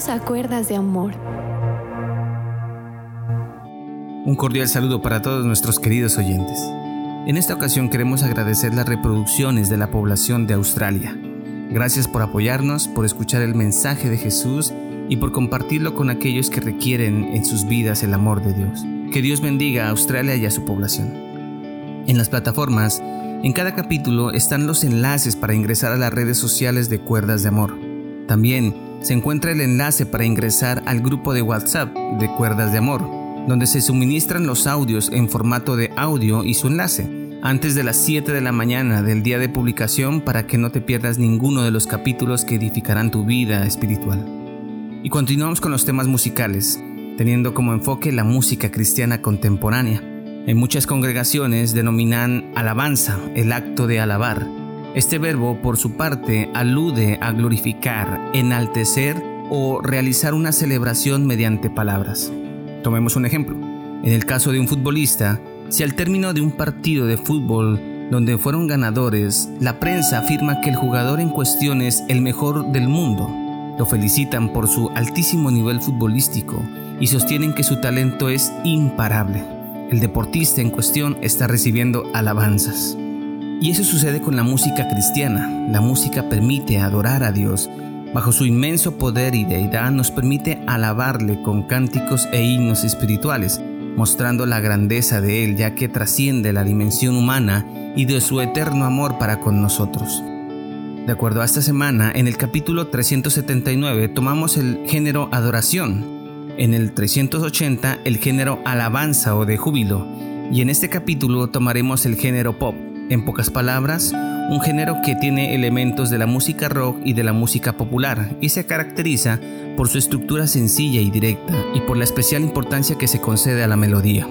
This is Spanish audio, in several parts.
Bienvenidos a Cuerdas de Amor. Un cordial saludo para todos nuestros queridos oyentes. En esta ocasión queremos agradecer las reproducciones de la población de Australia. Gracias por apoyarnos, por escuchar el mensaje de Jesús y por compartirlo con aquellos que requieren en sus vidas el amor de Dios. Que Dios bendiga a Australia y a su población. En las plataformas, en cada capítulo están los enlaces para ingresar a las redes sociales de Cuerdas de Amor. También se encuentra el enlace para ingresar al grupo de WhatsApp de Cuerdas de Amor, donde se suministran los audios en formato de audio y su enlace, antes de las 7 de la mañana del día de publicación para que no te pierdas ninguno de los capítulos que edificarán tu vida espiritual. Y continuamos con los temas musicales, teniendo como enfoque la música cristiana contemporánea. En muchas congregaciones denominan alabanza el acto de alabar, este verbo, por su parte, alude a glorificar, enaltecer o realizar una celebración mediante palabras. Tomemos un ejemplo. En el caso de un futbolista, si al término de un partido de fútbol donde fueron ganadores, la prensa afirma que el jugador en cuestión es el mejor del mundo, lo felicitan por su altísimo nivel futbolístico y sostienen que su talento es imparable. El deportista en cuestión está recibiendo alabanzas. Y eso sucede con la música cristiana. La música permite adorar a Dios. Bajo su inmenso poder y deidad nos permite alabarle con cánticos e himnos espirituales, mostrando la grandeza de Él ya que trasciende la dimensión humana y de su eterno amor para con nosotros. De acuerdo a esta semana, en el capítulo 379 tomamos el género adoración, en el 380 el género alabanza o de júbilo, y en este capítulo tomaremos el género pop. En pocas palabras, un género que tiene elementos de la música rock y de la música popular y se caracteriza por su estructura sencilla y directa y por la especial importancia que se concede a la melodía.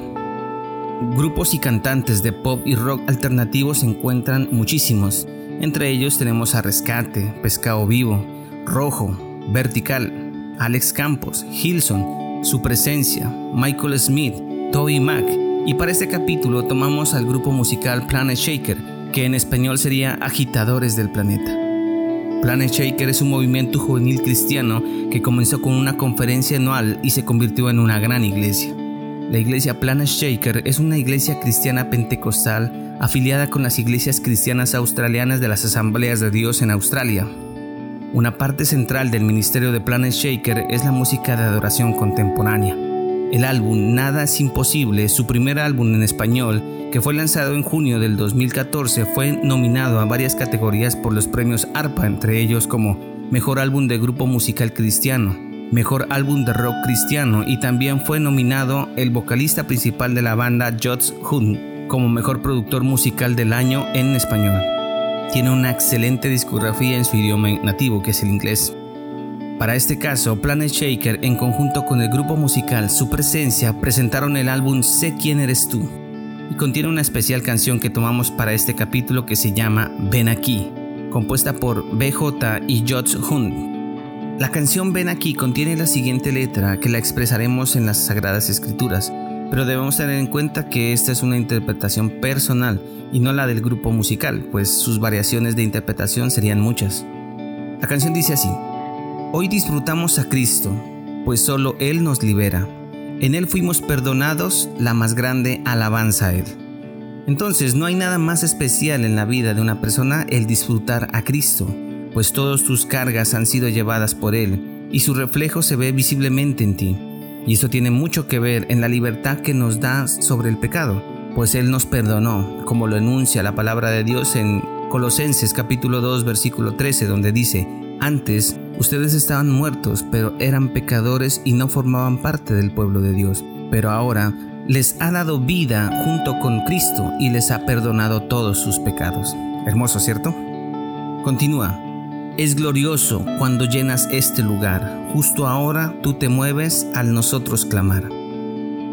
Grupos y cantantes de pop y rock alternativos se encuentran muchísimos. Entre ellos tenemos a Rescate, Pescado Vivo, Rojo, Vertical, Alex Campos, Hilson, Su Presencia, Michael Smith, Toby Mac y para este capítulo tomamos al grupo musical Planet Shaker, que en español sería Agitadores del Planeta. Planet Shaker es un movimiento juvenil cristiano que comenzó con una conferencia anual y se convirtió en una gran iglesia. La iglesia Planet Shaker es una iglesia cristiana pentecostal afiliada con las iglesias cristianas australianas de las Asambleas de Dios en Australia. Una parte central del ministerio de Planet Shaker es la música de adoración contemporánea. El álbum Nada es Imposible, su primer álbum en español, que fue lanzado en junio del 2014, fue nominado a varias categorías por los premios ARPA, entre ellos como Mejor Álbum de Grupo Musical Cristiano, Mejor Álbum de Rock Cristiano y también fue nominado el vocalista principal de la banda Jots Hun como Mejor Productor Musical del Año en español. Tiene una excelente discografía en su idioma nativo, que es el inglés. Para este caso, Planet Shaker, en conjunto con el grupo musical Su Presencia, presentaron el álbum Sé quién eres tú y contiene una especial canción que tomamos para este capítulo que se llama Ven aquí, compuesta por BJ y Josh Hun. La canción Ven aquí contiene la siguiente letra que la expresaremos en las Sagradas Escrituras, pero debemos tener en cuenta que esta es una interpretación personal y no la del grupo musical, pues sus variaciones de interpretación serían muchas. La canción dice así, Hoy disfrutamos a Cristo, pues solo Él nos libera. En Él fuimos perdonados, la más grande alabanza a Él. Entonces no hay nada más especial en la vida de una persona el disfrutar a Cristo, pues todas tus cargas han sido llevadas por Él y su reflejo se ve visiblemente en ti. Y esto tiene mucho que ver en la libertad que nos da sobre el pecado, pues Él nos perdonó, como lo enuncia la palabra de Dios en Colosenses capítulo 2 versículo 13, donde dice, antes ustedes estaban muertos, pero eran pecadores y no formaban parte del pueblo de Dios. Pero ahora les ha dado vida junto con Cristo y les ha perdonado todos sus pecados. Hermoso, ¿cierto? Continúa. Es glorioso cuando llenas este lugar. Justo ahora tú te mueves al nosotros clamar.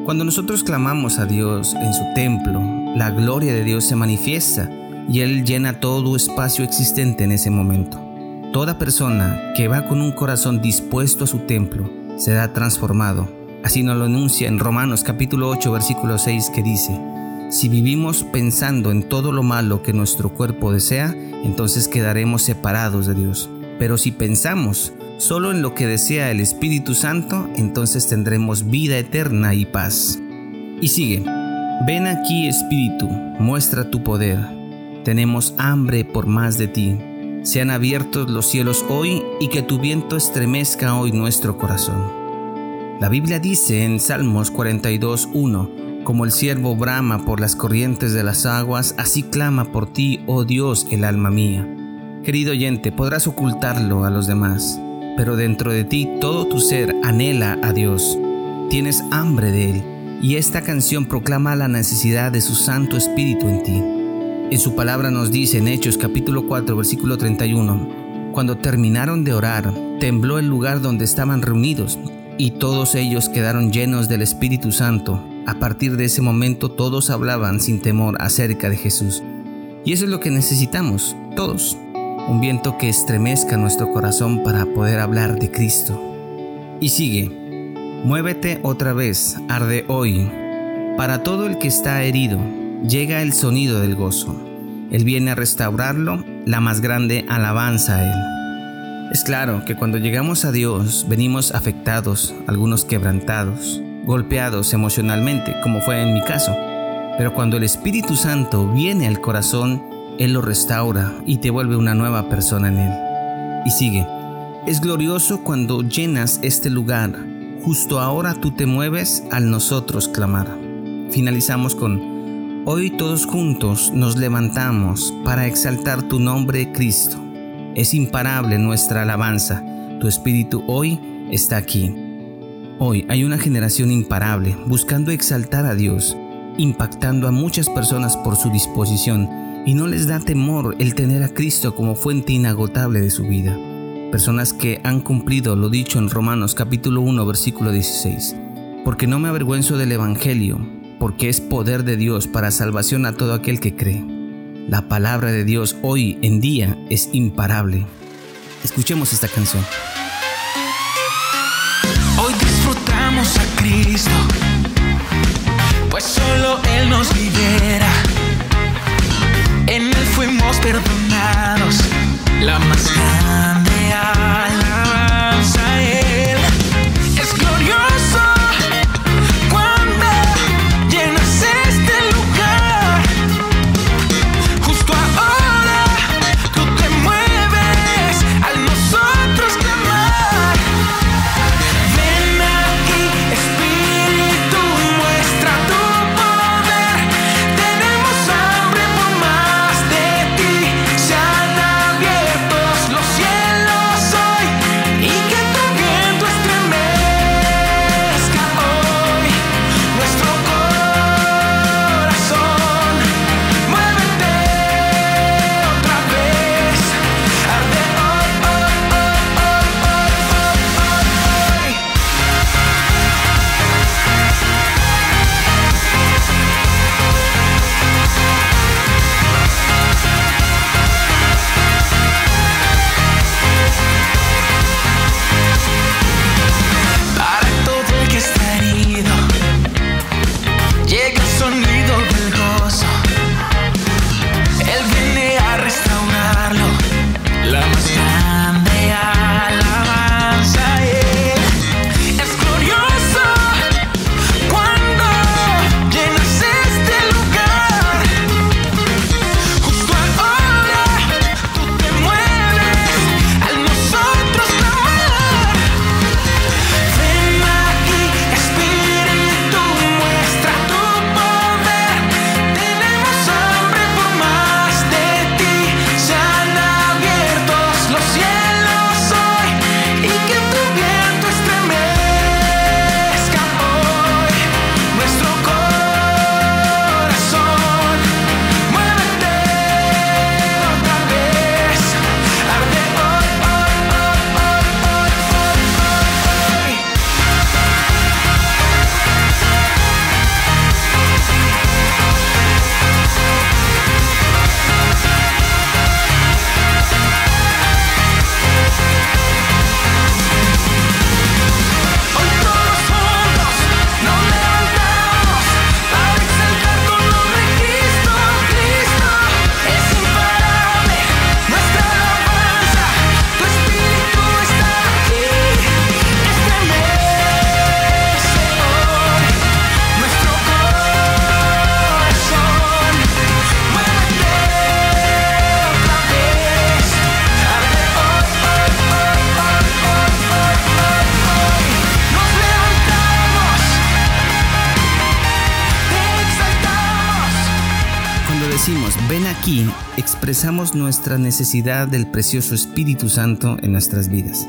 Cuando nosotros clamamos a Dios en su templo, la gloria de Dios se manifiesta y Él llena todo espacio existente en ese momento. Toda persona que va con un corazón dispuesto a su templo será transformado. Así nos lo enuncia en Romanos capítulo 8 versículo 6 que dice, si vivimos pensando en todo lo malo que nuestro cuerpo desea, entonces quedaremos separados de Dios. Pero si pensamos Solo en lo que desea el Espíritu Santo, entonces tendremos vida eterna y paz. Y sigue, ven aquí Espíritu, muestra tu poder. Tenemos hambre por más de ti. Sean abiertos los cielos hoy y que tu viento estremezca hoy nuestro corazón. La Biblia dice en Salmos 42.1, como el siervo brama por las corrientes de las aguas, así clama por ti, oh Dios, el alma mía. Querido oyente, podrás ocultarlo a los demás, pero dentro de ti todo tu ser anhela a Dios. Tienes hambre de Él, y esta canción proclama la necesidad de su Santo Espíritu en ti. En su palabra nos dice en Hechos capítulo 4 versículo 31, cuando terminaron de orar, tembló el lugar donde estaban reunidos, y todos ellos quedaron llenos del Espíritu Santo. A partir de ese momento todos hablaban sin temor acerca de Jesús. Y eso es lo que necesitamos, todos un viento que estremezca nuestro corazón para poder hablar de Cristo. Y sigue, muévete otra vez, arde hoy. Para todo el que está herido, llega el sonido del gozo. Él viene a restaurarlo, la más grande alabanza a Él. Es claro que cuando llegamos a Dios venimos afectados, algunos quebrantados, golpeados emocionalmente, como fue en mi caso. Pero cuando el Espíritu Santo viene al corazón, él lo restaura y te vuelve una nueva persona en Él. Y sigue, es glorioso cuando llenas este lugar, justo ahora tú te mueves al nosotros clamar. Finalizamos con, hoy todos juntos nos levantamos para exaltar tu nombre Cristo. Es imparable nuestra alabanza, tu espíritu hoy está aquí. Hoy hay una generación imparable buscando exaltar a Dios, impactando a muchas personas por su disposición y no les da temor el tener a Cristo como fuente inagotable de su vida. Personas que han cumplido lo dicho en Romanos capítulo 1 versículo 16. Porque no me avergüenzo del Evangelio, porque es poder de Dios para salvación a todo aquel que cree. La palabra de Dios hoy en día es imparable. Escuchemos esta canción. Hoy disfrutamos a Cristo, pues solo Él nos libera en Él fuimos perdonados. La más grande expresamos nuestra necesidad del precioso Espíritu Santo en nuestras vidas.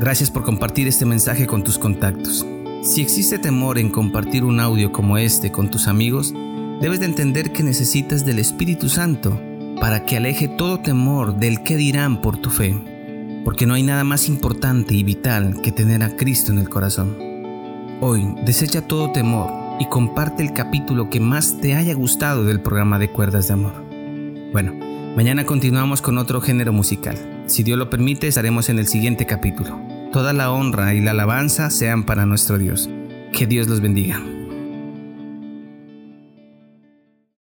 Gracias por compartir este mensaje con tus contactos. Si existe temor en compartir un audio como este con tus amigos, debes de entender que necesitas del Espíritu Santo para que aleje todo temor del que dirán por tu fe, porque no hay nada más importante y vital que tener a Cristo en el corazón. Hoy, desecha todo temor y comparte el capítulo que más te haya gustado del programa de Cuerdas de Amor. Bueno, mañana continuamos con otro género musical. Si Dios lo permite, estaremos en el siguiente capítulo. Toda la honra y la alabanza sean para nuestro Dios. Que Dios los bendiga.